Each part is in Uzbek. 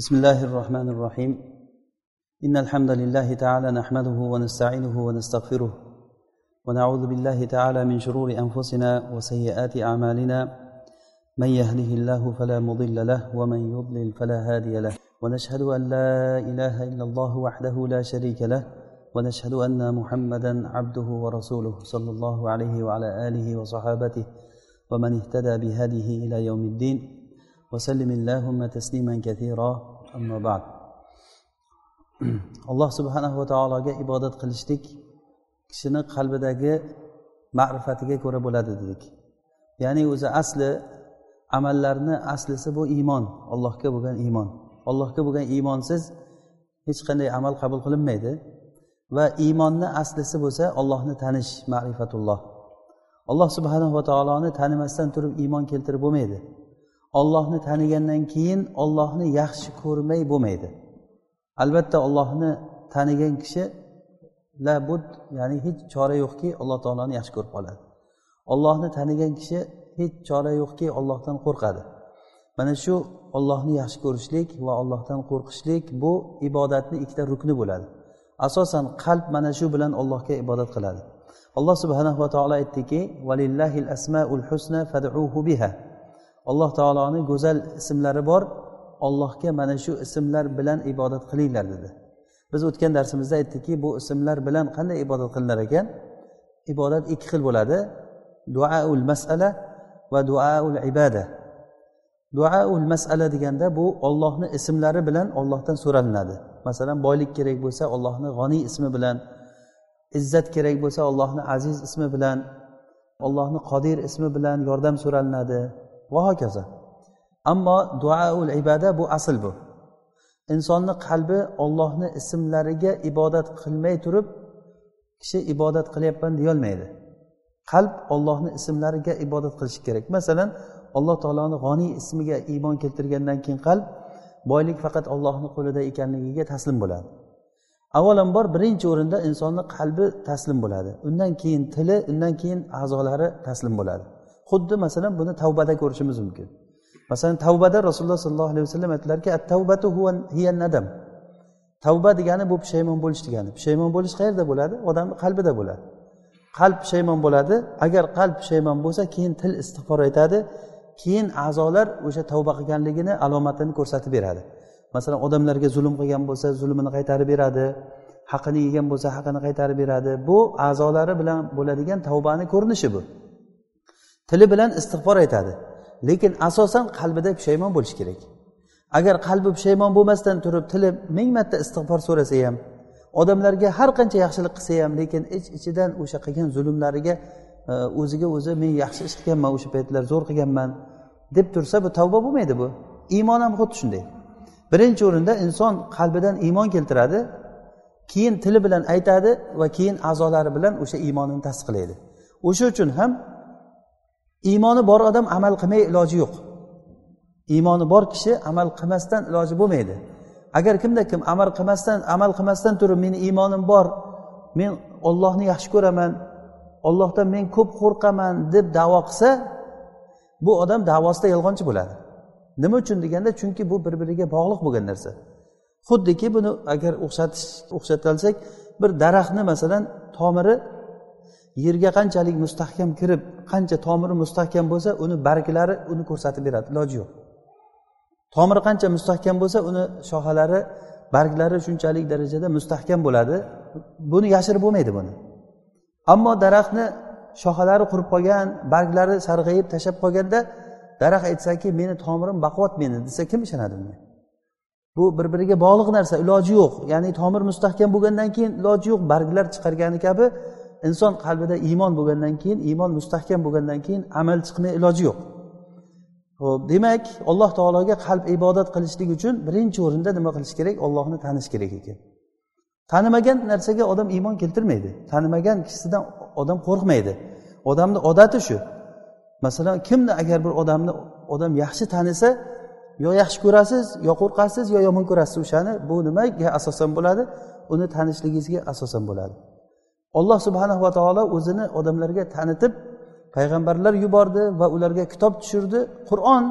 بسم الله الرحمن الرحيم. إن الحمد لله تعالى نحمده ونستعينه ونستغفره ونعوذ بالله تعالى من شرور أنفسنا وسيئات أعمالنا. من يهده الله فلا مضل له ومن يضلل فلا هادي له. ونشهد أن لا إله إلا الله وحده لا شريك له. ونشهد أن محمدا عبده ورسوله صلى الله عليه وعلى آله وصحابته ومن اهتدى بهديه إلى يوم الدين. وسلم اللهم تسليما كثيرا. ba'd. Alloh subhanahu va taologa ibodat qilishlik kishini qalbidagi ma'rifatiga ko'ra bo'ladi dedik. Ya'ni o'zi asli amallarni aslisi bu iymon allohga bo'lgan iymon. Allohga bo'lgan iymonsiz hech qanday amal qabul qilinmaydi va iymonni aslisi bo'lsa ollohni tanish ma'rifatulloh. Alloh subhanava taoloni tanimasdan turib iymon keltirib bo'lmaydi. Ollohni tanigandan keyin ollohni yaxshi ko'rmay bo'lmaydi. Albatta ollohni tanigan kishi labud ya'ni hech chora yo'qki alloh taoloni yaxshi ko'rib qoladi. Ollohni tanigan kishi hech chora yo'qki ollohdan qo'rqadi. Mana shu ollohni yaxshi ko'rishlik va ollohdan qo'rqishlik bu ibodatni ikkita rukni bo'ladi. Asosan qalb mana shu bilan allohga ibodat qiladi. Alloh subhanahu va taolo aytdiki valillahil asmaul husna fad'uhu biha. Alloh taoloni go'zal ismlari bor. Ollohga mana shu ismlar bilan ibodat qilinglar dedi. Biz o'tgan darsimizda aytdikki bu ismlar bilan qanday ibodat qilinar ekan? Ibodat ikki xil bo'ladi. Duaul masala va duaul ibada. Duaul masala deganda bu ollohni ismlari bilan ollohdan so'ralinadi. Masalan boylik kerak bo'lsa ollohni g'oniy ismi bilan izzat kerak bo'lsa ollohni aziz ismi bilan ollohni qodir ismi bilan yordam so'ralinadi. Va hokazo. Ammo duaul ibada bu asl bu. Insonni qalbi ollohni ismlariga ibodat qilmay turib kishi ibodat qilyapman deyolmaydi. Qalb ollohni ismlariga ibodat qilishi kerak. Masalan alloh taoloni g'oniy ismiga iymon keltirgandan keyin qalb boylik faqat ollohni qo'lida ekanligiga taslim bo'ladi. Avvalambor birinchi o'rinda insonni qalbi taslim bo'ladi. Undan keyin tili undan keyin a'zolari taslim bo'ladi. Xuddi masalan buni tavbada ko'rishimiz mumkin. Masalan tavbada rasululloh sollallohu alayhi vasallam aytdilarki at tavbatu hiya nadam. Tavba degani bu pushaymon bo'lish degani. Pushaymon bo'lish qayerda bo'ladi? Odamni qalbida bo'ladi. Qalb pushaymon bo'ladi. Agar qalb pushaymon bo'lsa keyin til istig'for aytadi keyin a'zolar o'sha tavba qilganligini alomatini ko'rsatib beradi. Masalan odamlarga zulm qilgan bo'lsa zulmini qaytarib beradi. Haqini yegan bo'lsa haqini qaytarib beradi. Bu a'zolari bilan bo'ladigan tavbani ko'rinishi bu. Tili bilan istig'for aytadi lekin asosan qalbida pushaymon bo'lishi kerak. Agar qalbi pushaymon bo'lmasdan turib tili ming marta istig'for so'rasa ham odamlarga har qancha yaxshilik qilsa ham lekin ich ichidan o'sha qilgan zulmlariga e, o'ziga o'zi men yaxshi ish qilganman o'sha paytlar zo'r qilganman deb tursa bu tavba bo'lmaydi bu. Iymon ham xuddi shunday. Birinchi o'rinda inson qalbidan iymon keltiradi keyin tili bilan aytadi va keyin a'zolari bilan o'sha iymonini tasdiqlaydi. O'sha uchun ham iymoni bor odam amal qilmay iloji yo'q. Iymoni bor kishi amal qilmasdan iloji bo'lmaydi. Agar kimda kim amal qilmasdan amal qilmasdan turib meni iymonim bor men ollohni yaxshi ko'raman ollohdan men ko'p qo'rqaman deb davo qilsa bu odam davosida yolg'onchi bo'ladi. Nima uchun deganda chunki bu bir biriga bog'liq bo'lgan narsa. Xuddiki buni agar o'xshatish o'xshatilsak bir daraxtni masalan tomiri yerga qanchalik mustahkam kirib qancha tomiri mustahkam bo'lsa uni barglari uni ko'rsatib beradi iloji yo'q. Tomiri qancha mustahkam bo'lsa uni shoxalari barglari shunchalik darajada mustahkam bo'ladi. Buni yashirib bo'lmaydi buni. Ammo daraxtni shoxalari qurib qolgan barglari sarg'ayib tashlab qolganda daraxt aytsaki meni tomirim baquvvat meni desa kim ishonadi bunga? Bu bir biriga bog'liq narsa iloji yo'q. Ya'ni tomir mustahkam bo'lgandan keyin iloji yo'q barglar chiqargani kabi inson qalbida iymon bo'lgandan keyin iymon mustahkam bo'lgandan keyin amal chiqmay iloji yo'q. Ho'p demak alloh taologa qalb ibodat qilishlik uchun birinchi o'rinda nima qilish kerak? Ollohni tanish kerak ekan. Tanimagan narsaga odam iymon keltirmaydi. Tanimagan kishisidan odam qo'rqmaydi. Odamni odati shu. Masalan kimni agar bir odamni odam yaxshi tanisa yo yaxshi ko'rasiz yo qo'rqasiz yo yomon ko'rasiz o'shani bu nimaga asosan bo'ladi? Uni tanishligingizga asosan bo'ladi. Olloh subhanava taolo o'zini odamlarga tanitib payg'ambarlar yubordi va ularga kitob tushirdi. Qur'on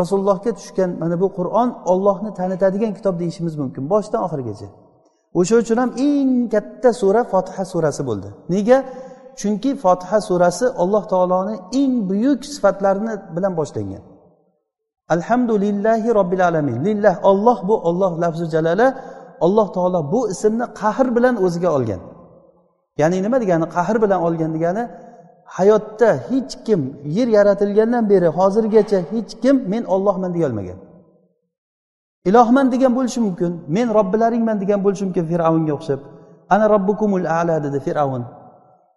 rasulullohga tushgan mana bu qur'on ollohni tanitadigan kitob deyishimiz mumkin. Boshidan oxirigacha. O'sha uchun ham eng katta sura fotiha surasi bo'ldi. Nega? Chunki fotiha surasi alloh taoloni eng buyuk sifatlarini bilan boshlangan. Alhamdulillahi robbil alamin. Lillah olloh bu olloh lafzi jalala alloh taolo bu ismni qahr bilan o'ziga olgan. Ya'ni nima degani? Qahr bilan olgan degani hayotda hech kim yer yaratilgandan beri hozirgacha hech kim men ollohman deyolmagan ilohman degan bo'lishi mumkin men robbilaringman degan bo'lishi mumkin fir'avnga o'xshab. Ana robbukumul ala dedi fir'avn.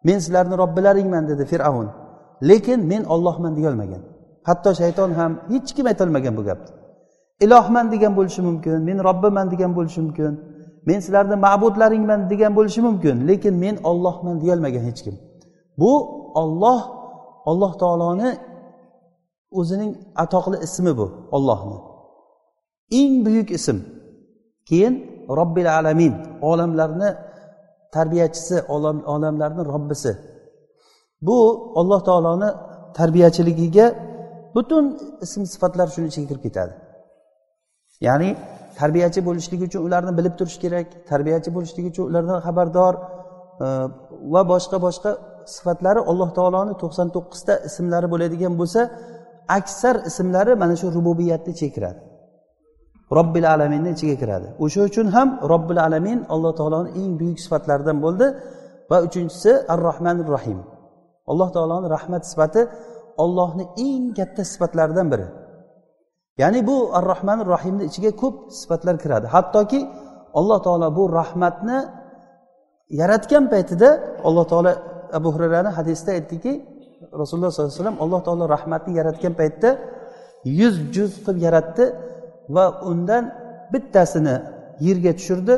Men sizlarni robbilaringman dedi fir'avn. Lekin men ollohman deyolmagan hatto shayton ham hech kim aytolmagan bu gapni. Ilohman degan bo'lishi mumkin men robbiman degan bo'lishi mumkin. Men sizlarni ma'budlaringman degan bo'lishi mumkin lekin men ollohman deyolmagan hech kim. Bu olloh alloh taoloni o'zining atoqli ismi bu ollohni eng buyuk ism. Keyin robbil alamin olamlarni tarbiyachisi olamlarni robbisi. Bu alloh taoloni tarbiyachiligiga butun ism sifatlar shuni ichiga kirib ketadi. Ya'ni tarbiyachi bo'lishligi uchun ularni bilib turish kerak tarbiyachi bo'lishligi uchun ulardan xabardor e, va boshqa boshqa sifatlari alloh taoloni to'qson to'qqizta ismlari bo'ladigan bo'lsa aksar ismlari mana shu rububiyatni ichiga kiradi robbil alaminni ichiga kiradi. O'sha uchun ham robbil alamin alloh taoloni eng buyuk sifatlaridan bo'ldi. Va uchinchisi ar rohmanir rohim alloh taoloni rahmat sifati ollohni eng katta sifatlaridan biri. Ya'ni bu ar rohmanir rohimni ichiga ko'p sifatlar kiradi. Hattoki alloh taolo bu rahmatni yaratgan paytida alloh taolo abu hurarani hadisda aytdiki rasululloh sollallohu alayhi vasallam alloh taolo rahmatni yaratgan paytda yuz juz qilib yaratdi va undan bittasini yerga tushirdi.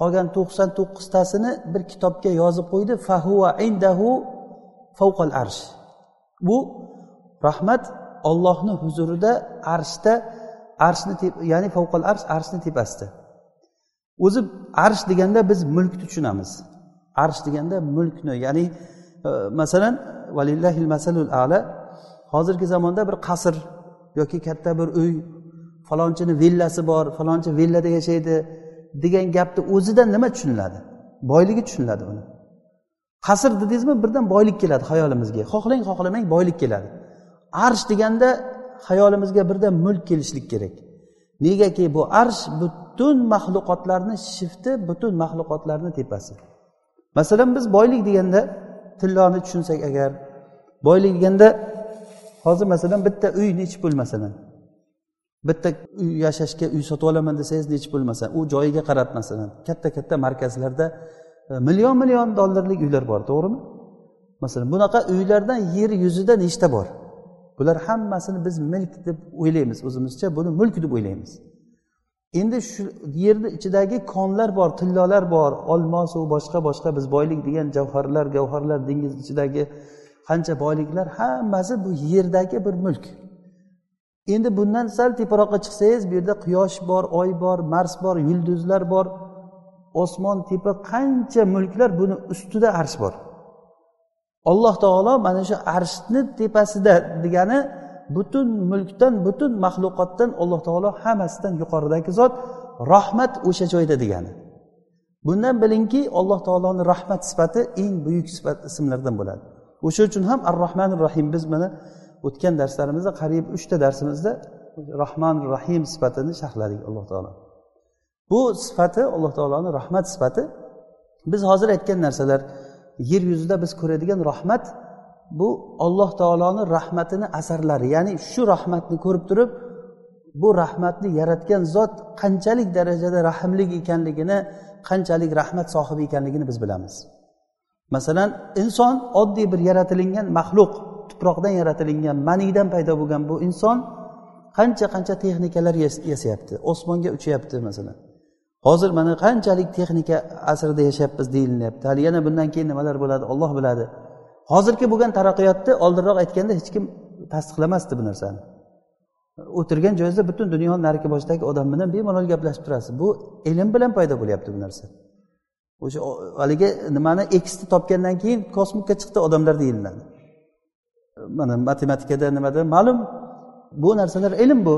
Qolgan to'qson to'qqiztasini bir kitobga yozib qo'ydi. Fahuva indahu favqal arsh. Bu rahmat ollohni huzurida arshda arshni ya'ni favqal arsh arshni tepasida o'zi arsh deganda biz mulkni tushunamiz. Arsh deganda mulkni ya'ni e, masalan valillahil masalul ala hozirgi zamonda bir qasr yoki katta bir uy falonchini villasi bor falonchi villada yashaydi degan gapni o'zidan nima tushuniladi? Boyligi tushuniladi uni. Qasr dedingizmi birdan boylik keladi xayolimizga. Xohlang xohlamang boylik keladi. Arsh deganda hayolimizga birdan mulk kelishlik kerak. Negaki bu arsh butun maxluqotlarni shifti butun maxluqotlarni tepasi. Masalan biz boylik deganda tilloni tushunsak agar boylik deganda hozir masalan bitta uy nechi pul masalan? Bitta uy yashashga uy sotib olaman desangiz nechi pul masalan? U joyiga qarab masalan katta katta markazlarda e, million million dollarlik uylar bor to'g'rimi? Masalan bunaqa uylardan yer yuzida nechta bor? Bular hammasini biz milk deb o'ylaymiz o'zimizcha. Buni mulk deb o'ylaymiz. Endi shu yerni ichidagi konlar bor tillolar bor olmosu boshqa boshqa biz boylik degan javharlar gavharlar dengiz ichidagi qancha boyliklar hammasi bu yerdagi bir mulk. Endi bundan sal teparoqqa chiqsangiz bu yerda quyosh bor oy bor mars bor yulduzlar bor osmon tepa qancha mulklar buni ustida arsh bor. Alloh taolo mana shu arshni tepasida degani butun mulkdan butun maxluqotdan alloh taolo hammasidan yuqoridagi zot rahmat o'sha joyda degani. Bundan bilingki alloh taoloni rahmat sifati eng buyuk sifat ismlardan bo'ladi. O'sha uchun ham ar rohmanir rohim biz mana o'tgan darslarimizda qariyb uchta darsimizda rahman rahim sifatini sharhladik alloh taolo. Bu sifati alloh taoloni rahmat sifati. Biz hozir aytgan narsalar yer yuzida biz ko'radigan rahmat bu alloh taoloni rahmatini asarlari. Ya'ni shu rahmatni ko'rib turib bu rahmatni yaratgan zot qanchalik darajada rahmli ekanligini qanchalik rahmat sohibi ekanligini biz bilamiz. Masalan inson oddiy bir yaratilingan maxluq tuproqdan yaratilingan maniydan paydo bo'lgan bu inson qancha qancha texnikalar yasayapti osmonga uchyapti masalan. Hozir mana qanchalik texnika asrida yashayapmiz deyilyapti hali yana bundan keyin nimalar bo'ladi olloh biladi. Hozirgi bo'lgan taraqqiyotni oldinroq aytganda hech kim tasdiqlamasdi bu narsani. O'tirgan joyingizda butun dunyo narigi boshidagi odam bilan bemalol gaplashib turasiz. Bu ilm bilan paydo bo'lyapti bu narsa. O'sha haligi nimani eksni topgandan keyin kosmikka chiqdi odamlar deyiladi. Mana matematikada nimada? Ma'lum bu narsalar ilm bu.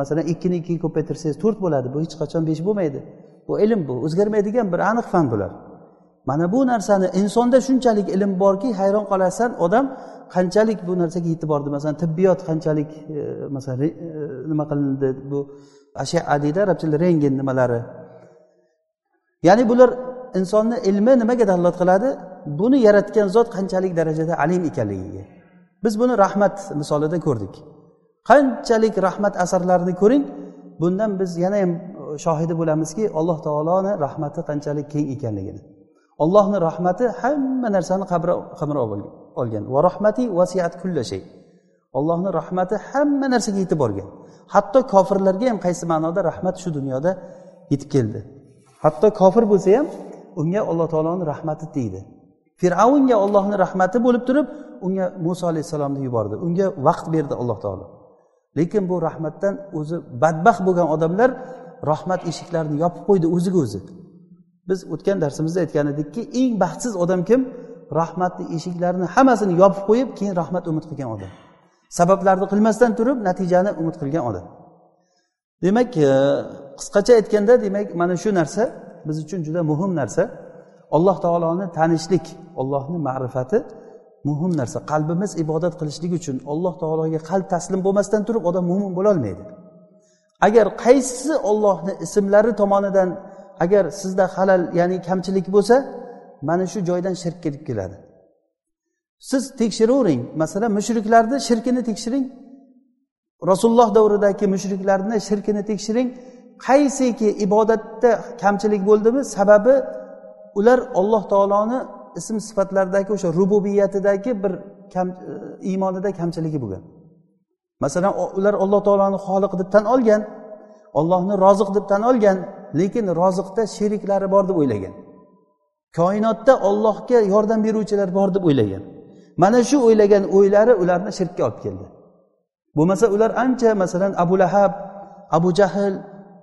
Masalan ikkini ikkiga ko'paytirsangiz to'rt bo'ladi. Bu hech qachon besh bo'lmaydi. Bu ilm bu o'zgarmaydigan bir aniq fan bular. Mana bu narsani insonda shunchalik ilm borki hayron qolasan odam qanchalik bu narsaga yetib bordi masalan tibbiyot qanchalik e, masalan e, nima qilindi bu? Ashia deydi arabchada rengen nimalari? Ya'ni bular insonni ilmi nimaga dalolat qiladi? Buni yaratgan zot qanchalik darajada alim ekanligiga. Biz buni rahmat misolida ko'rdik. Qanchalik rahmat asarlarini ko'ring bundan biz yana ham shohidi bo'lamizki alloh taoloni rahmati qanchalik keng ekanligini. Allohni rahmati hamma narsani qamrab olgan va rahmati vasiat kulla shay. Rahmati hamma narsaga yetib borgan. Hatto kofirlarga ham qaysi ma'noda rahmat shu dunyoda yetib keldi. Hatto kofir bo'lsa ham unga alloh taoloni rahmati tegdi. Fir'avnga ollohni rahmati bo'lib turib unga muso alayhissalomni yubordi. Unga vaqt berdi alloh taolo. Lekin bu rahmatdan o'zi badbaxt bo'lgan odamlar rahmat eshiklarini yopib qo'ydi o'ziga o'zi. Biz o'tgan darsimizda aytgan edikki eng baxtsiz odam kim? Rahmatni eshiklarini hammasini yopib qo'yib keyin rahmat umid qilgan odam. Sabablarni qilmasdan turib natijani umid qilgan odam. Demak e, qisqacha aytganda demak mana shu narsa biz uchun juda muhim narsa. Alloh taoloni tanishlik ollohni ma'rifati muhim narsa. Qalbimiz ibodat qilishlik uchun alloh taologa qalb taslim bo'lmasdan turib odam mo'min bo'lolmaydi agar qaysi ollohni ismlari tomonidan agar sizda halal ya'ni kamchilik bo'lsa mana shu joydan shirk kelib keladi. Siz tekshiravering masalan mushriklarni shirkini tekshiring. Rasululloh davridagi mushriklarni shirkini tekshiring. Qaysiki ibodatda kamchilik bo'ldimi sababi ular alloh taoloni ism sifatlaridagi o'sha rububiyatidagi bir kam e, iymonida kamchiligi bo'lgan. Masalan ular alloh taoloni xoliq deb tan olgan ollohni roziq deb tan olgan lekin roziqda sheriklari bor deb o'ylagan. Koinotda ollohga yordam beruvchilar bor deb o'ylagan. Mana shu o'ylagan o'ylari ularni shirkka olib keldi bo'lmasa ular ancha masalan abu lahab abu jahl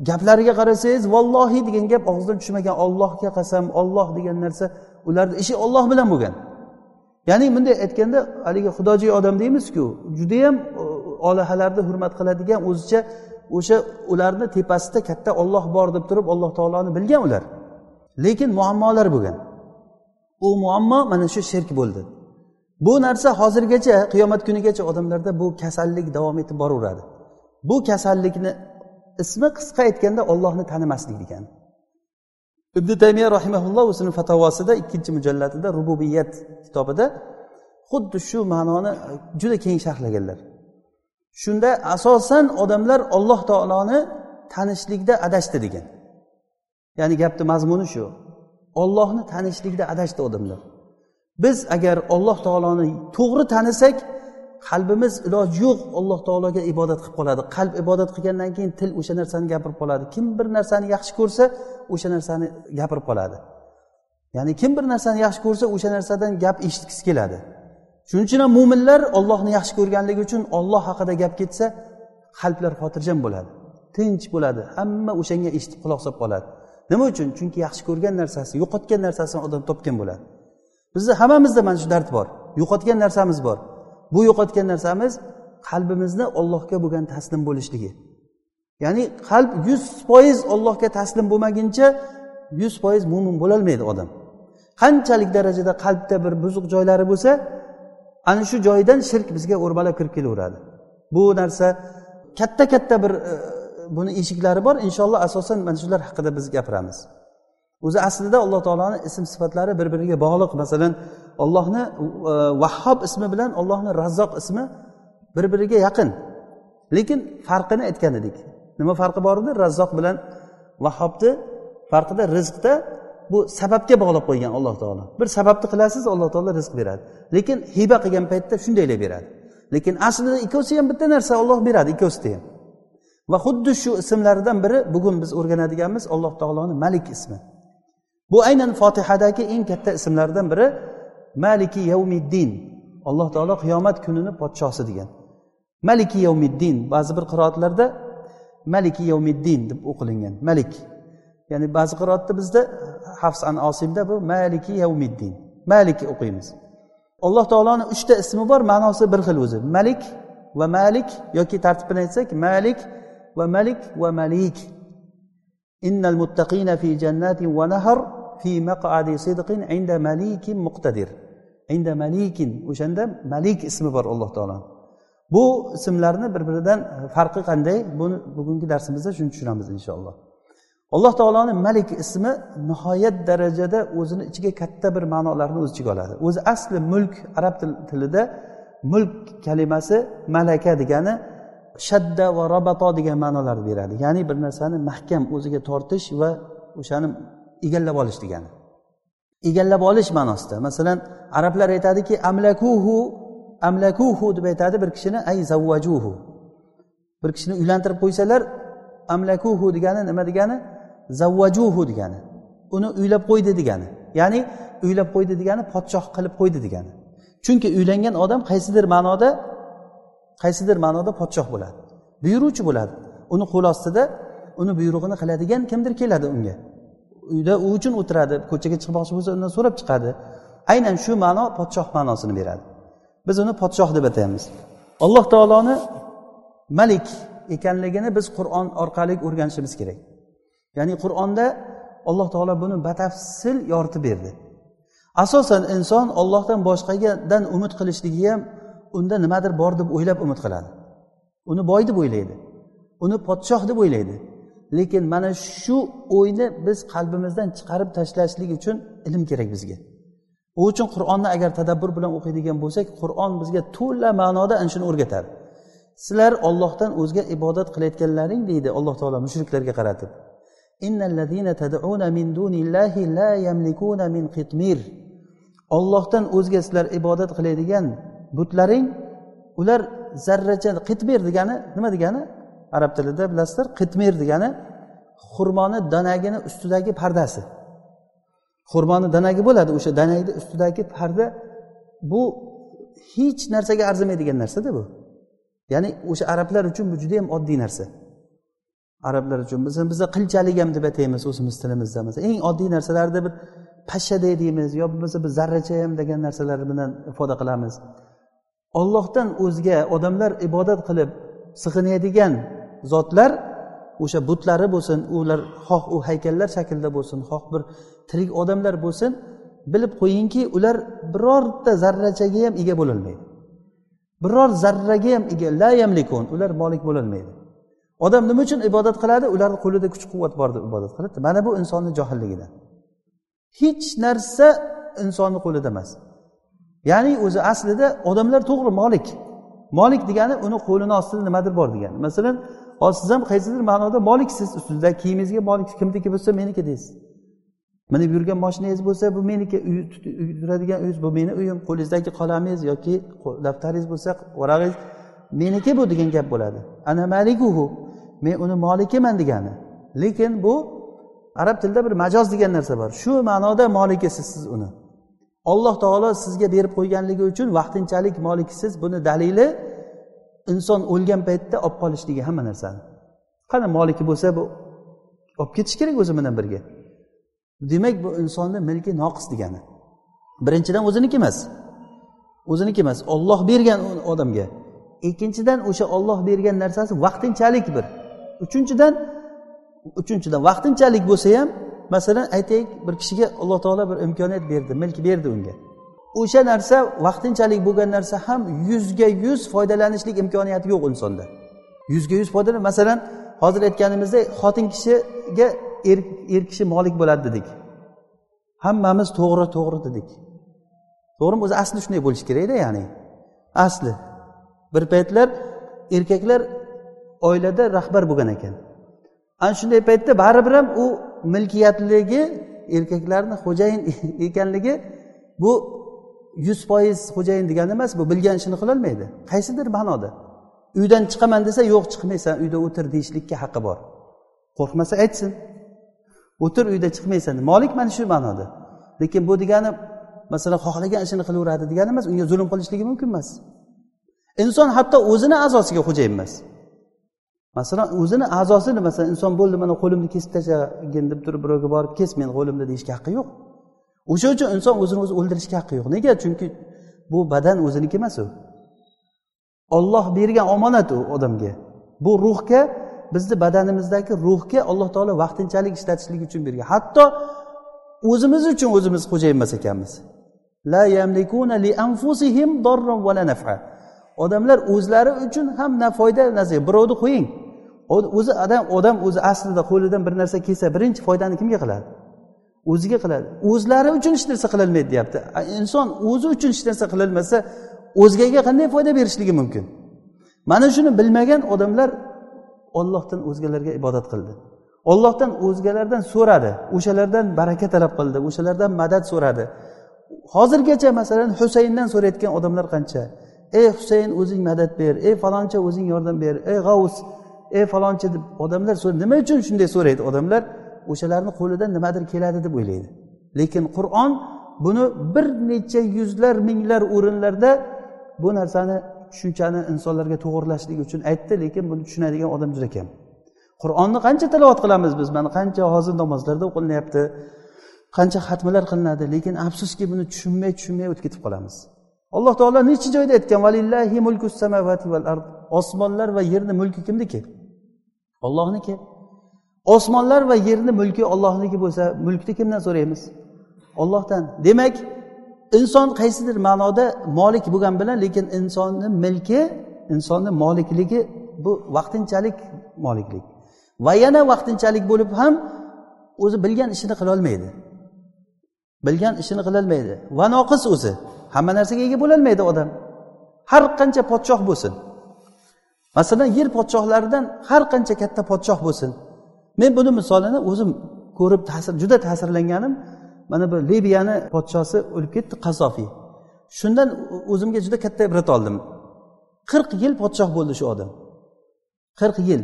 gaplariga qarasangiz vallohi degan gap og'zidan tushmagan ollohga qasam olloh degan narsa ularni ishi olloh bilan bo'lgan. Ya'ni bunday aytganda haligi xudojiy odam deymizku judayam olihalarni hurmat qiladigan o'zicha o'sha ularni tepasida katta olloh bor deb turib alloh taoloni bilgan ular. Lekin muammolar bo'lgan. U muammo mana shu shirk bo'ldi. Bu narsa hozirgacha qiyomat kunigacha odamlarda bu kasallik davom etib boraveradi. Bu kasallikni ismi qisqa aytganda ollohni tanimaslik degani ibn taymiya rahimaulloh o'zini fatavosida ikkinchi mujallatida rububiyat kitobida xuddi shu ma'noni juda keng sharhlaganlar. Shunda asosan odamlar olloh taoloni tanishlikda adashdi degan. Ya'ni gapni mazmuni shu. Ollohni tanishlikda adashdi odamlar. Biz agar olloh taoloni to'g'ri tanisak qalbimiz iloji yo'q alloh taologa ibodat qilib qoladi. Qalb ibodat qilgandan keyin til o'sha narsani gapirib qoladi. Kim bir narsani yaxshi ko'rsa o'sha narsani gapirib qoladi. Ya'ni kim bir narsani yaxshi ko'rsa o'sha narsadan gap eshitgisi keladi. Shuning uchun ham mo'minlar ollohni yaxshi ko'rganligi uchun olloh haqida gap ketsa qalblar xotirjam bo'ladi. Tinch bo'ladi. Hamma o'shanga eshitib quloq solib qoladi. Nima uchun? Chunki yaxshi ko'rgan narsasi yo'qotgan narsasini odam topgan bo'ladi. Bizni hammamizda mana shu dard bor. Yo'qotgan narsamiz bor. Bu yo'qotgan narsamiz qalbimizni ollohga bo'lgan taslim bo'lishligi. Ya'ni qalb yuz foiz ollohga taslim bo'lmaguncha yuz foiz mo'min bo'lolmaydi odam. Qanchalik darajada qalbda bir buzuq joylari bo'lsa ana shu joydan shirk bizga o'rmalab kirib kelaveradi. Bu narsa katta katta bir e, buni eshiklari bor. Inshaalloh asosan mana shular haqida biz gapiramiz. O'zi aslida alloh taoloni ism sifatlari bir biriga bog'liq. Masalan ollohni e, vahhob ismi bilan ollohni razzoq ismi bir biriga yaqin. Lekin farqini aytgan edik. Nima farqi bor edi? Razzoq bilan vahhobni farqida rizqda bu sababga bog'lab qo'ygan alloh taolo. Bir sababni qilasiz alloh taolo rizq beradi. Lekin hiba qilgan paytda shundaylar beradi. Lekin aslida ikkovsi ham bitta narsa olloh beradi ikkovsida ham. Va xuddi shu ismlaridan biri bugun biz o'rganadiganimiz alloh taoloni malik ismi. Bu aynan fotihadagi eng katta ismlardan biri maliki yavmiddin. Alloh taolo qiyomat kunini podshosi degan. Maliki yavmiddin. Ba'zi bir qiroatlarda maliki yavmiddin deb o'qilingan. Malik. Ya'ni ba'zi qiroatda bizda hafs an osimda bu maliki yavmiddin malik o'qiymiz alloh taoloni uchta ismi bor ma'nosi bir xil o'zi. Malik va malik yoki tartibini aytsak malik va malik va malik. Innal muttaqina fi jannatin va nahar fi maq'adi sidqin inda malikin muqtadir. Inda malikin o'shanda malik ismi bor alloh taolo bu ismlarni bir biridan farqi qanday? Buni bugungi darsimizda shuni tushunamiz inshaalloh. Alloh taoloni malik ismi nihoyat darajada o'zini ichiga katta bir ma'nolarni o'z ichiga oladi. O'zi asli mulk arab tilida mulk kalimasi malaka degani shadda va robato degan ma'nolarni beradi. Ya'ni bir narsani mahkam o'ziga tortish va o'shani egallab olish degani. Egallab olish ma'nosida. Masalan arablar aytadiki amlakuhu amlakuhu deb aytadi bir kishini ay zavvajuhu bir kishini uylantirib qo'ysalar amlakuhu degani nima degani? Zavvajuhu degani. Uni uylab qo'ydi degani. Ya'ni uylab qo'ydi degani podshoh qilib qo'ydi degani. Chunki uylangan odam qaysidir ma'noda qaysidir ma'noda podshoh bo'ladi. Buyuruvchi bo'ladi. Uni qo'l ostida uni buyrug'ini qiladigan kimdir keladi unga. Uyda u uchun o'tiradi ko'chaga chiqmoqchi bo'lsa undan so'rab chiqadi. Aynan shu ma'no podshoh ma'nosini beradi. Biz uni podshoh deb ataymiz. Alloh taoloni malik ekanligini biz qur'on orqali o'rganishimiz kerak. Ya'ni qur'onda alloh taolo buni batafsil yoritib berdi. Asosan inson ollohdan boshqagadan umid qilishligi ham unda nimadir bor deb o'ylab umid qiladi. Uni boy deb o'ylaydi. Uni podshoh deb o'ylaydi. Lekin mana shu o'yni biz qalbimizdan chiqarib tashlashlik uchun ilm kerak bizga. U uchun qur'onni agar tadabbur bilan o'qiydigan bo'lsak qur'on bizga to'la ma'noda ana shuni o'rgatadi. Sizlar ollohdan o'zga ibodat qilayotganlaring deydi alloh taolo mushriklarga qaratib. Ollohdan o'zga sizlar ibodat qiladigan butlaring ular zarracha qitmir degani nima degani? Arab tilida bilasizlar qitmir degani xurmoni danagini ustidagi pardasi. Xurmoni danagi bo'ladi o'sha danagni ustidagi parda bu hech narsaga arzimaydigan narsada bu. Ya'ni o'sha arablar uchun bu juda yam oddiy narsa. Arablar uchun. Biz biza qilchalik ham deb ataymiz o'zimiz tilimizda. Masalan eng oddiy narsalarni bir pashshaday deymiz yo bo'lmasa bir zarracha ham degan narsalar bilan ifoda qilamiz. Ollohdan o'zga odamlar ibodat qilib sig'inadigan zotlar o'sha butlari bo'lsin ular xoh u haykallar shaklida bo'lsin xoh bir tirik odamlar bo'lsin bilib qo'yingki ular birorta zarrachaga ham ega bo'lolmaydi. Biror zarraga ham ega la yamlikun ular molik bo'lolmaydi. Odam nima uchun ibodat qiladi? Ularni qo'lida kuch quvvat bor deb ibodat qiladi. Mana bu insonni johilligidan hech narsa insonni qo'lida emas. Ya'ni o'zi aslida odamlar to'g'ri molik. Molik degani uni qo'lini ostida nimadir bor degani. Masalan hozir siz ham qaysidir ma'noda moliksiz ustidagi kiyimingizga molik kimniki bo'lsa meniki deysiz. Minib yurgan moshinangiz bo'lsa bu meniki turadigan uyingiz bu meni uyim qo'lingizdagi qalamingiz yoki daftaringiz bo'lsa varag'ingiz meniki bu degan gap bo'ladi. Ana malikuhu. Men uni molikiman degani. Lekin bu arab tilida bir majoz degan narsa bor. Shu ma'noda molikisiz siz uni. Alloh taolo sizga berib qo'yganligi uchun vaqtinchalik molikisiz. Buni dalili inson o'lgan paytda olib qolishligi hamma narsani. Qani moliki bo'lsa bu olib ketish kerak o'zi bilan birga. Demak bu insonni milki noqis degani. Birinchidan o'ziniki emas. O'ziniki emas. Olloh bergan odamga. Ikkinchidan o'sha olloh bergan narsasi vaqtinchalik bir. Uchinchidan uchinchidan vaqtinchalik bo'lsa ham masalan aytaylik bir kishiga alloh taolo bir imkoniyat berdi milk berdi unga. O'sha narsa vaqtinchalik bo'lgan narsa ham yuzga yuz foydalanishlik imkoniyati yo'q insonda. Yuzga yuz foydalan masalan hozir aytganimizdek xotin kishiga er, er kishi molik bo'ladi dedik. Hammamiz to'g'ri to'g'ri dedik. To'g'rimi? O'zi asli shunday bo'lishi kerakda ya'ni. Asli. Bir paytlar erkaklar oilada rahbar bo'lgan ekan. Ana shunday paytda baribir ham u milkiyatligi erkaklarni xo'jayin ekanligi bu yuz foiz xo'jayin degani emas bu bilgan ishini qilolmaydi qaysidir ma'noda. Uydan chiqaman desa yo'q chiqmaysan uyda o'tir deyishlikka haqqi bor. Qo'rqmasa aytsin. O'tir uyda chiqmaysan. Molik mana shu ma'noda. Lekin bu degani masalan xohlagan ishini qilaveradi degani emas unga zulm qilishligi mumkin emas. Inson hatto o'zini a'zosiga xo'jayin emas. Masalan o'zini a'zosini masalan inson bo'ldi mana qo'limni kesib tashlagin deb turib birovga borib kes meni qo'limni deyishga haqqi yo'q. O'sha uchun inson o'zini o'zi o'ldirishga haqqi yo'q. Nega? Chunki bu badan o'ziniki emas u. Olloh bergan omonat u odamga. Bu ruhga bizni badanimizdagi ruhga alloh taolo vaqtinchalik ishlatishlik uchun bergan. Hatto o'zimiz uchun o'zimiz xo'jayin emas ekanmiz. La yamlikuna li anfusihim va la nafa. Odamlar o'zlari uchun ham na foyda na zarar. Birovni qo'ying. O'zi odam odam o'zi aslida qo'lidan bir narsa kelsa birinchi foydani kimga qiladi? O'ziga qiladi. O'zlari uchun hech narsa qilolmaydi deyapti. Inson o'zi uchun hech narsa qilolmasa o'zgaga qanday foyda berishligi mumkin? Mana shuni bilmagan odamlar ollohdan o'zgalarga ibodat qildi. Ollohdan o'zgalardan so'radi. O'shalardan baraka talab qildi o'shalardan madad so'radi. Hozirgacha masalan husayndan so'rayotgan odamlar qancha? Ey husayn o'zing madad ber ey faloncha o'zing yordam ber ey g'avus ey falonchi deb odamlar nima uchun shunday so'raydi odamlar? O'shalarni qo'lidan nimadir keladi deb o'ylaydi. Lekin qur'on buni bir necha yuzlar minglar o'rinlarda bu narsani tushunchani insonlarga to'g'irlashlik uchun aytdi lekin buni tushunadigan odam juda kam. Qur'onni qancha tilovat qilamiz biz? Mana qancha hozir namozlarda o'qilinyapti qancha xatmalar qilinadi lekin afsuski buni tushunmay tushunmay o'tib ketib qolamiz. Alloh taolo necha joyda aytgan? Valillahi mulku samavati val ard. Osmonlar va yerni mulki kimniki? Ollohniki osmonlar va yerni mulki ollohniki bo'lsa mulkni kimdan so'raymiz? Ollohdan demak inson qaysidir ma'noda molik bo'lgani bilan lekin insonni milki insonni molikligi bu vaqtinchalik moliklik. Va yana vaqtinchalik bo'lib ham o'zi bilgan ishini qilolmaydi bilgan ishini qilolmaydi va noqis o'zi. Hamma narsaga ega bo'lolmaydi odam. Har qancha podshoh bo'lsin. Masalan yer podshohlaridan har qancha katta podshoh bo'lsin. Men buni misolini o'zim ko'rib ta'sir juda ta'sirlanganim mana bu libiyani podshosi o'lib ketdi qasofiy shundan o'zimga juda katta ibrat oldim. Qirq yil podshoh bo'ldi shu odam. Qirq yil.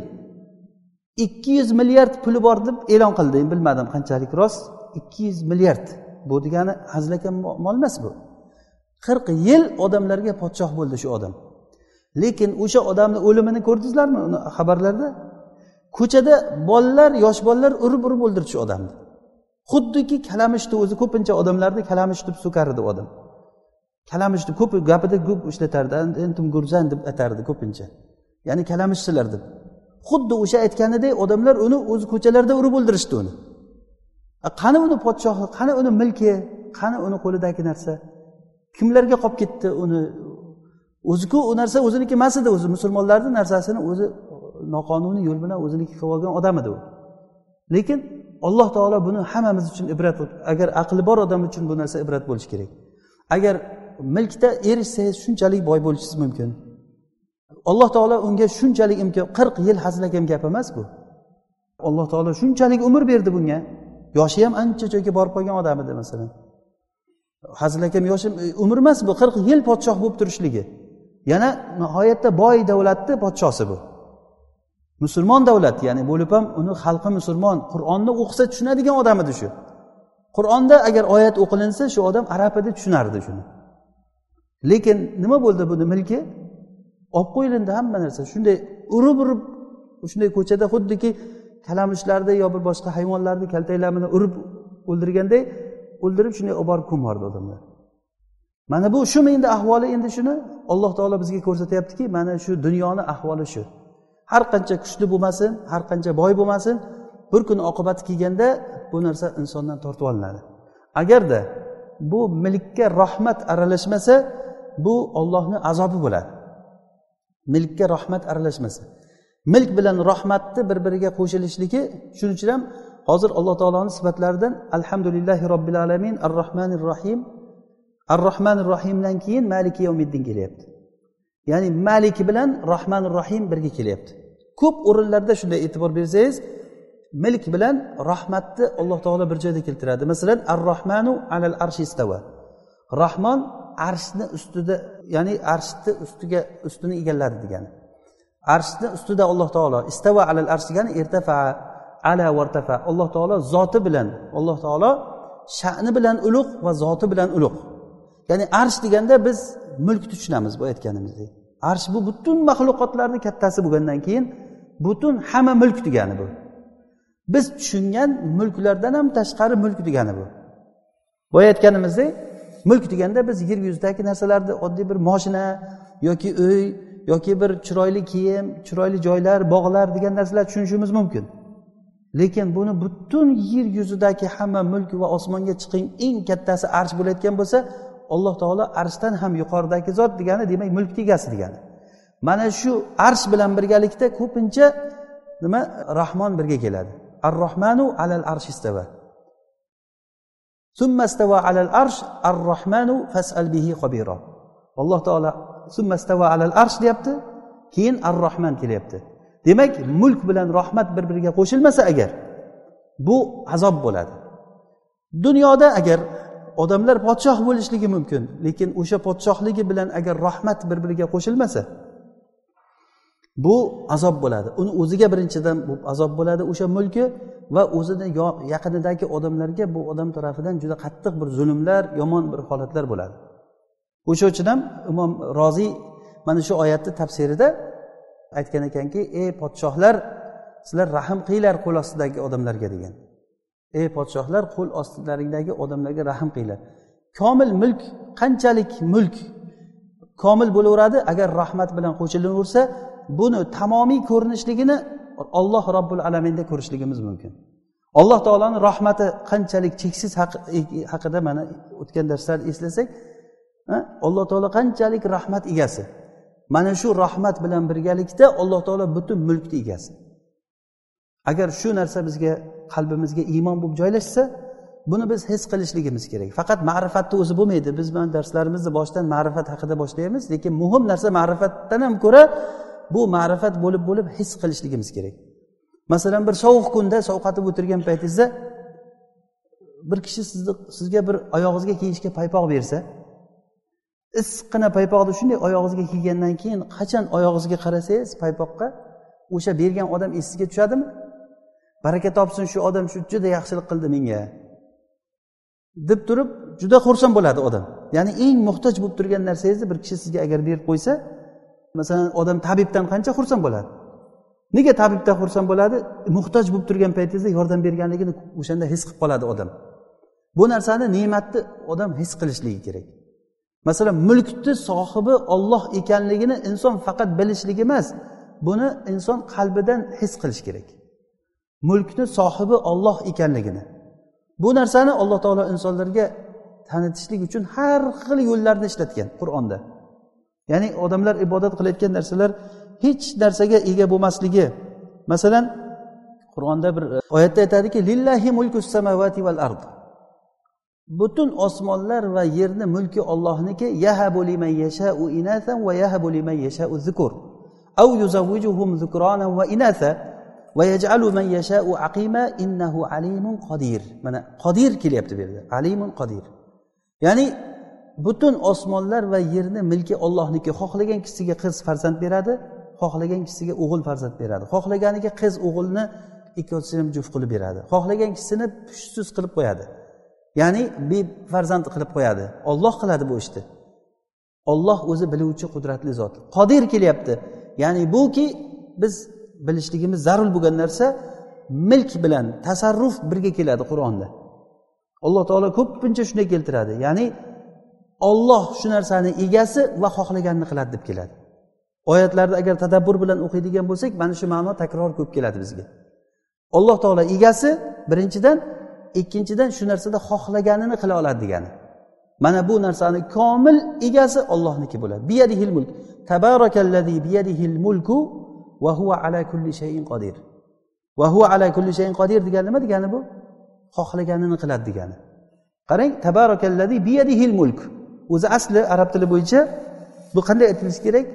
Ikki yuz milliard puli bor deb e'lon qildi. Bilmadim qanchalik rost. Ikki yuz milliard. Bu degani hazilakam mol emas bu. Qirq yil odamlarga podshoh bo'ldi shu odam. Lekin o'sha odamni o'limini ko'rdingizlarmi uni xabarlarda? Ko'chada bolalar yosh bolalar urib urib o'ldirdi shu odamni. Xuddiki kalamishni o'zi ko'pincha odamlarni kalamish deb so'kar edi odam. Kalamishni ko'p gapida ko'p ishlatardi entim gurzan deb aytardi ko'pincha. Ya'ni kalamishchilar deb. Xuddi o'sha aytganidek odamlar uni o'zi ko'chalarda urib o'ldirishdi uni. Qani uni podshohi qani uni milki qani uni qo'lidagi narsa? Kimlarga qolib ketdi uni o'ziku u narsa o'ziniki emas edi o'zi musulmonlarni narsasini o'zi noqonuniy yo'l bilan o'ziniki qilib olgan odam edi u. Lekin alloh taolo buni hammamiz uchun ibrat agar aqli bor odam uchun bu narsa ibrat bo'lishi kerak. Agar milkda erishsangiz shunchalik boy bo'lishingiz mumkin. Alloh taolo unga shunchalik imkon qirq yil hazilakam gap emas bu. Alloh taolo shunchalik umr berdi bunga. Yoshi ham ancha joyga borib qolgan odam edi masalan. Hazilakam yoshi e, umr emas bu qirq yil podshoh bo'lib turishligi. Yana nihoyatda boy davlatni podshosi bu. Musulmon davlat ya'ni bo'lib ham uni xalqi musulmon qur'onni o'qisa tushunadigan odam edi shu. Qur'onda agar oyat o'qilinsa shu odam arab edi tushunardi shuni. Lekin nima bo'ldi buni milki olib qo'yilindi hamma narsa. Shunday urib urib shunday ko'chada xuddiki kalamushlarni yo bir boshqa hayvonlarni kaltaklarini urib o'ldirganday o'ldirib shunday olib borib ko'mardi odamlar. Mana bu shumi endi ahvoli endi shuni alloh taolo bizga ko'rsatyaptiki mana shu dunyoni ahvoli shu. Har qancha kuchli bo'lmasin har qancha boy bo'lmasin bir kun oqibati kelganda bu narsa insondan tortib olinadi. Agarda bu milkka rahmat aralashmasa bu ollohni azobi bo'ladi. Milkka rahmat aralashmasa. Milk bilan rahmatni bir biriga qo'shilishligi shuning uchun ham hozir alloh taoloni sifatlaridan alhamdulillahi robbil alamin ar rohmanir rohim ar rohmanir rohimdan keyin maliki yomiddin kelyapti. Ya'ni maliki bilan rohmanir rohim birga kelyapti. Ko'p o'rinlarda shunday e'tibor bersangiz milk bilan rahmatni alloh taolo bir joyda keltiradi. Masalan ar rohmanu alal arshi istava rahmon arshni ustida ya'ni arshni ustiga ustini egalladi degani. Arshni ustida alloh taolo istava alal arsh degani irtafa ala vartafa alloh taolo zoti bilan alloh taolo sha'ni bilan ulug' va zoti bilan ulug' ya'ni arsh deganda biz mulkni tushunamiz bu aytganimizdek. Arsh bu butun maxluqotlarni kattasi bo'lgandan keyin butun hamma mulk degani bu. Biz tushungan mulklardan ham tashqari mulk degani bu. Boya aytganimizdek mulk deganda biz yer yuzidagi narsalarni oddiy bir moshina yoki uy yoki bir chiroyli kiyim chiroyli joylar bog'lar degan narsalar tushunishimiz mumkin. Lekin buni butun yer yuzidagi hamma mulk va osmonga chiqing eng kattasi arsh bo'layotgan bo'lsa alloh taolo arshdan ham yuqoridagi zot degani demak mulk egasi degani. Mana shu arsh bilan birgalikda ko'pincha nima? Rahmon birga keladi. Ar rohmanu alal arsh istava alal arsh ar rohmanu fasal bihi xobiro alloh taolo summastava alal arsh deyapti keyin ar rohman kelyapti. Demak mulk bilan rahmat bir biriga qo'shilmasa agar bu azob bo'ladi. Dunyoda agar odamlar podshoh bo'lishligi mumkin. Lekin o'sha podshohligi bilan agar rahmat bir biriga qo'shilmasa bu azob bo'ladi. Uni o'ziga birinchidan bu azob bo'ladi o'sha mulki va o'zini yaqinidagi odamlarga bu odam tarafidan juda qattiq bir zulmlar yomon bir holatlar bo'ladi. O'sha uchun ham imom roziy mana shu oyatni tafsirida aytgan ekanki ey podshohlar sizlar rahm qilinglar qo'l ostidagi odamlarga degan. Ey podshohlar qo'l ostilaringdagi odamlarga rahm qilinglar. Komil mulk qanchalik mulk? Komil bo'laveradi agar rahmat bilan qo'shilaversa buni tamomiy ko'rinishligini olloh robbil alaminda ko'rishligimiz mumkin. Alloh taoloni rahmati qanchalik cheksiz haqida mana o'tgan darslarda eslasak alloh taolo qanchalik rahmat egasi? Mana shu rahmat bilan birgalikda alloh taolo butun mulkni egasi. Agar shu narsa bizga qalbimizga iymon bo'lib joylashsa buni biz his qilishligimiz kerak. Faqat ma'rifatni o'zi bo'lmaydi. Biz bilan darslarimizni boshidan ma'rifat haqida boshlaymiz lekin muhim narsa ma'rifatdan ham ko'ra bu ma'rifat bo'lib bo'lib his qilishligimiz kerak. Masalan bir sovuq kunda sovqatib o'tirgan paytingizda bir kishi sizni sizga bir oyog'ingizga kiyishga paypoq bersa issiqqina paypoqni shunday oyog'ingizga kiygandan keyin qachon oyog'ingizga qarasangiz paypoqqa o'sha bergan odam esingizga tushadimi? Baraka topsin shu odam shu juda yaxshilik qildi menga. Deb turib juda xursand bo'ladi odam. Ya'ni eng muhtoj bo'lib turgan narsangizni bir kishi sizga agar berib qo'ysa masalan odam tabibdan qancha xursand bo'ladi? Nega tabibdan xursand bo'ladi? Muhtoj bo'lib turgan paytingizda yordam berganligini o'shanda his qilib qoladi odam. Bu narsani ne'matni odam his qilishligi kerak. Masalan mulkni sohibi olloh ekanligini inson faqat bilishligi emas buni inson qalbidan his qilish kerak. mulkni sohibi olloh ekanligini. Bu narsani alloh taolo insonlarga tanitishlik uchun har xil yo'llarni ishlatgan qur'onda. Ya'ni odamlar ibodat qilayotgan narsalar hech narsaga ega bo'lmasligi. Masalan qur'onda bir e, oyatda aytadiki lillahi mulku samavati val ard. Butun osmonlar va yerni mulki ollohniki yahabu liman yashau inathan va yahabu liman yashau zukur au yuzavvijuhum zukranan va inatha qodir mana qodir kelyapti bu yerda. Alimun qodir ya'ni butun osmonlar va yerni milki ollohniki xohlagan kishisiga qiz farzand beradi xohlagan kishisiga o'g'il farzand beradi. Xohlaganiga qiz o'g'ilni ikkovsini ham juft qilib beradi. Xohlagan kishisini pushtsiz qilib qo'yadi. Ya'ni befarzand qilib qo'yadi. Olloh qiladi bu ishni. Olloh o'zi biluvchi qudratli zot. Qodir kelyapti. Ya'ni buki biz bilishligimiz zarur bo'lgan narsa milk bilan tasarruf birga keladi qur'onda. Alloh taolo ko'pincha shunday keltiradi. Ya'ni olloh shu narsani egasi va xohlaganini qiladi deb keladi. Oyatlarni agar tadabbur bilan o'qiydigan bo'lsak mana shu ma'no takror ko'p keladi bizga. Alloh taolo egasi birinchidan ikkinchidan shu narsada xohlaganini qila oladi degani. Mana bu narsani komil egasi ollohniki bo'ladi. Biyadihil mulk. Tabarakallazi biyadihil mulku va huva ala kulli shayin qodir va huva ala kulli shayin qodir degani nima degani bu? Xohlaganini qiladi degani. Qarang tabarakallazi biyadihil mulk. O'zi asli arab tili bo'yicha bu qanday aytilishi kerak?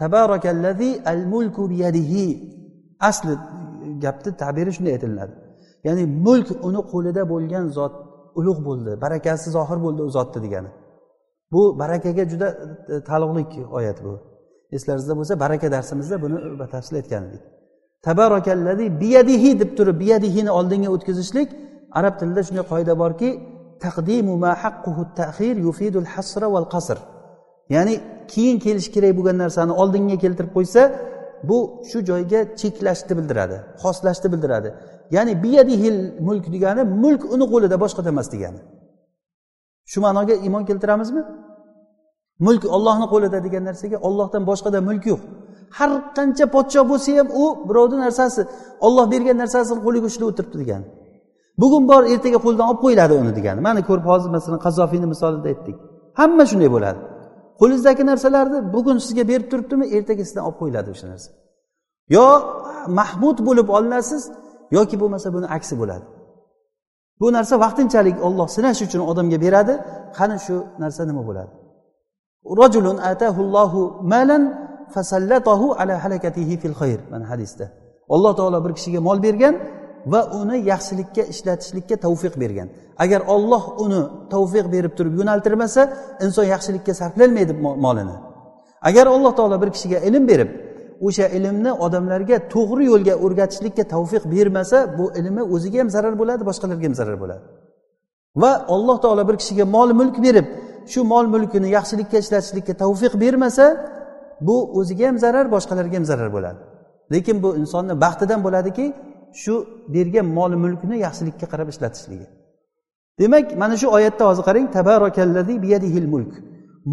Tabarakallazi al mulku biyadihi asli gapni tabiri shunday aytilinadi. Ya'ni mulk uni qo'lida bo'lgan zot ulug' bo'ldi barakasi zohir bo'ldi u zotni degani. Bu barakaga juda e, taalluqli oyat bu. Eslaringizda bo'lsa baraka darsimizda buni batafsil aytgan edik tabarakallazi biyadihi deb turib biyadihini oldinga o'tkazishlik arab tilida shunday qoida borki taqdimu ma haqquhu ta'xir yufidul hasra val qasr. Ya'ni keyin kelishi kerak bo'lgan narsani oldinga keltirib qo'ysa bu shu joyga cheklashni bildiradi xoslashni bildiradi. Ya'ni biyadihil mulk degani mulk uni qo'lida boshqada emas degani. Shu ma'noga iymon keltiramizmi? Mulk ollohni qo'lida degan narsaga ollohdan boshqada mulk yo'q. Har qancha podsho bo'lsa ham u birovni narsasi olloh bergan narsasini qo'liga ushlab o'tiribdi degani bugun bor ertaga qo'ldan olib qo'yiladi uni degani mana ko'rib hozir masalan qazofiyni misolida aytdik. Hamma shunday bo'ladi. Qo'lingizdagi narsalarni bugun sizga berib turibdimi ertaga sizdan olib qo'yiladi o'sha narsa. Yo mahmud bo'lib olinasiz yoki bo'lmasa buni aksi bo'ladi. Bu narsa vaqtinchalik olloh sinash uchun odamga beradi. Qani shu narsa nima bo'ladi? Rajulun atahullohu malan fasallatahu ala halakatihi fil xayr mana hadisda alloh taolo bir kishiga mol bergan va uni yaxshilikka ishlatishlikka tavfiq bergan. Agar olloh uni tavfiq berib turib yo'naltirmasa inson yaxshilikka sarflolmaydi molini. Agar alloh taolo bir kishiga ilm berib o'sha ilmni odamlarga to'g'ri yo'lga o'rgatishlikka tavfiq bermasa bu ilmi o'ziga ham zarar bo'ladi boshqalarga ham zarar bo'ladi. Va alloh taolo bir kishiga mol mulk berib shu mol mulkini yaxshilikka ishlatishlikka tavfiq bermasa bu o'ziga ham zarar boshqalarga ham zarar bo'ladi. Lekin bu insonni baxtidan bo'ladiki shu bergan mol mulkni yaxshilikka qarab ishlatishligi. Demak mana shu oyatda hozir qarang tabarakallazi biyadihil mulk.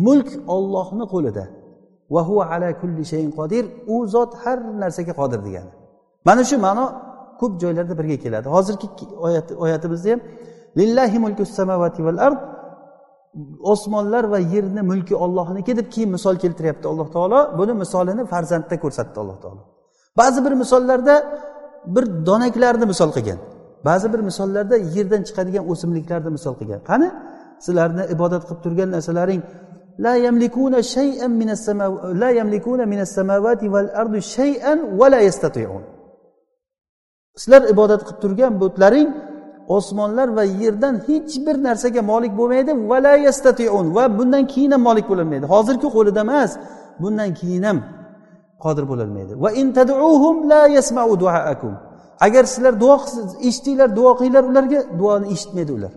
Mulk ollohni qo'lida. Va huva ala kulli shayin qodir u zot har narsaga qodir degani. Mana shu ma'no ko'p joylarda birga keladi. Hozirgi oyat oyatimizda ham lillahi mulku samavati val ard osmonlar va yerni mulki ollohniki deb keyin misol keltiryapti alloh taolo. Buni misolini farzandda ko'rsatdi alloh taolo. Ba'zi bir misollarda bir donaklarni misol qilgan. Ba'zi bir misollarda yerdan chiqadigan o'simliklarni misol qilgan. Qani? Sizlarni ibodat qilib turgan narsalaring la yamlikuna shay'an minas la yamlikuna minas samawati val ardi shay'an va la yastati'un. Sizlar ibodat qilib turgan butlaring osmonlar va yerdan hech bir narsaga molik bo'lmaydi. Vala yastatiun. Va bundan keyin ham molik bo'lolmaydi. Hozirgi qo'lida emas bundan keyin ham qodir bo'lolmaydi. Va in tad'uhum la yasma'u duaakum. Agar sizlar duo eshitinglar duo qilinglar ularga duoni eshitmaydi ular.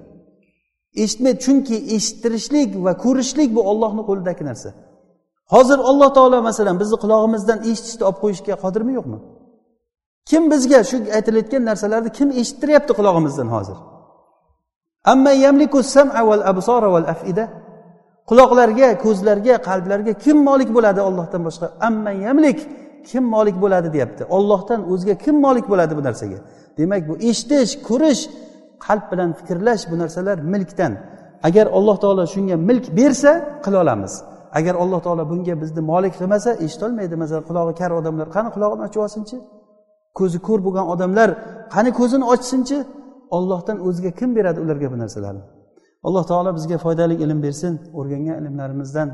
Eshitmaydi chunki eshittirishlik va ko'rishlik bu ollohni qo'lidagi narsa. Hozir alloh taolo masalan bizni qulog'imizdan eshitishni olib qo'yishga qodirmi yo'qmi? Kim bizga shu aytilayotgan narsalarni kim eshittiryapti qulog'imizdan hozir? Amma yamliku sam'a afida. Quloqlarga ko'zlarga qalblarga kim molik bo'ladi ollohdan boshqa? Amma yamlik kim molik bo'ladi deyapti. Ollohdan o'zga kim molik bo'ladi bu narsaga? Demak bu eshitish ko'rish qalb bilan fikrlash bu narsalar milkdan. Agar alloh taolo shunga milk bersa qila olamiz. Agar alloh taolo bunga bizni molik qilmasa eshitolmaydi. Masalan qulog'i kar odamlar qani qulog'ini ochib olsinchi? Ko'zi ko'r bo'lgan odamlar qani ko'zini ochsinchi ollohdan o'ziga kim beradi ularga bu narsalarni? Alloh taolo bizga foydali ilm bersin o'rgangan ilmlarimizdan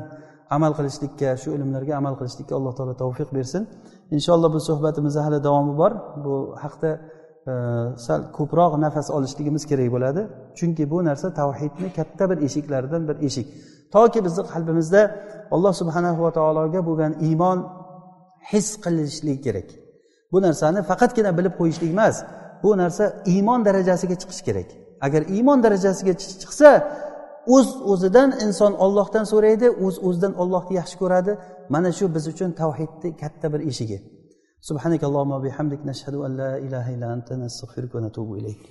amal qilishlikka shu ilmlarga amal qilishlikka alloh taolo tavfiq bersin. Inshaalloh bu suhbatimizni hali davomi bor. Bu haqda e, sal ko'proq nafas olishligimiz kerak bo'ladi. Chunki bu narsa tavhidni katta bir eshiklaridan bir eshik. Toki bizni qalbimizda alloh subhanahu va taologa bo'lgan iymon his qilishlik kerak. bu narsani faqatgina bilib qo'yishlik emas. Bu narsa iymon darajasiga chiqish kerak. Agar iymon darajasiga chiqsa o'z uz o'zidan inson ollohdan so'raydi o'z uz o'zidan ollohni yaxshi ko'radi. Mana shu biz uchun tavhidni katta bir eshigi. Subhanakallohumma bihamdik. Nashhadu an la ilaha illa anta va atubu ilayk.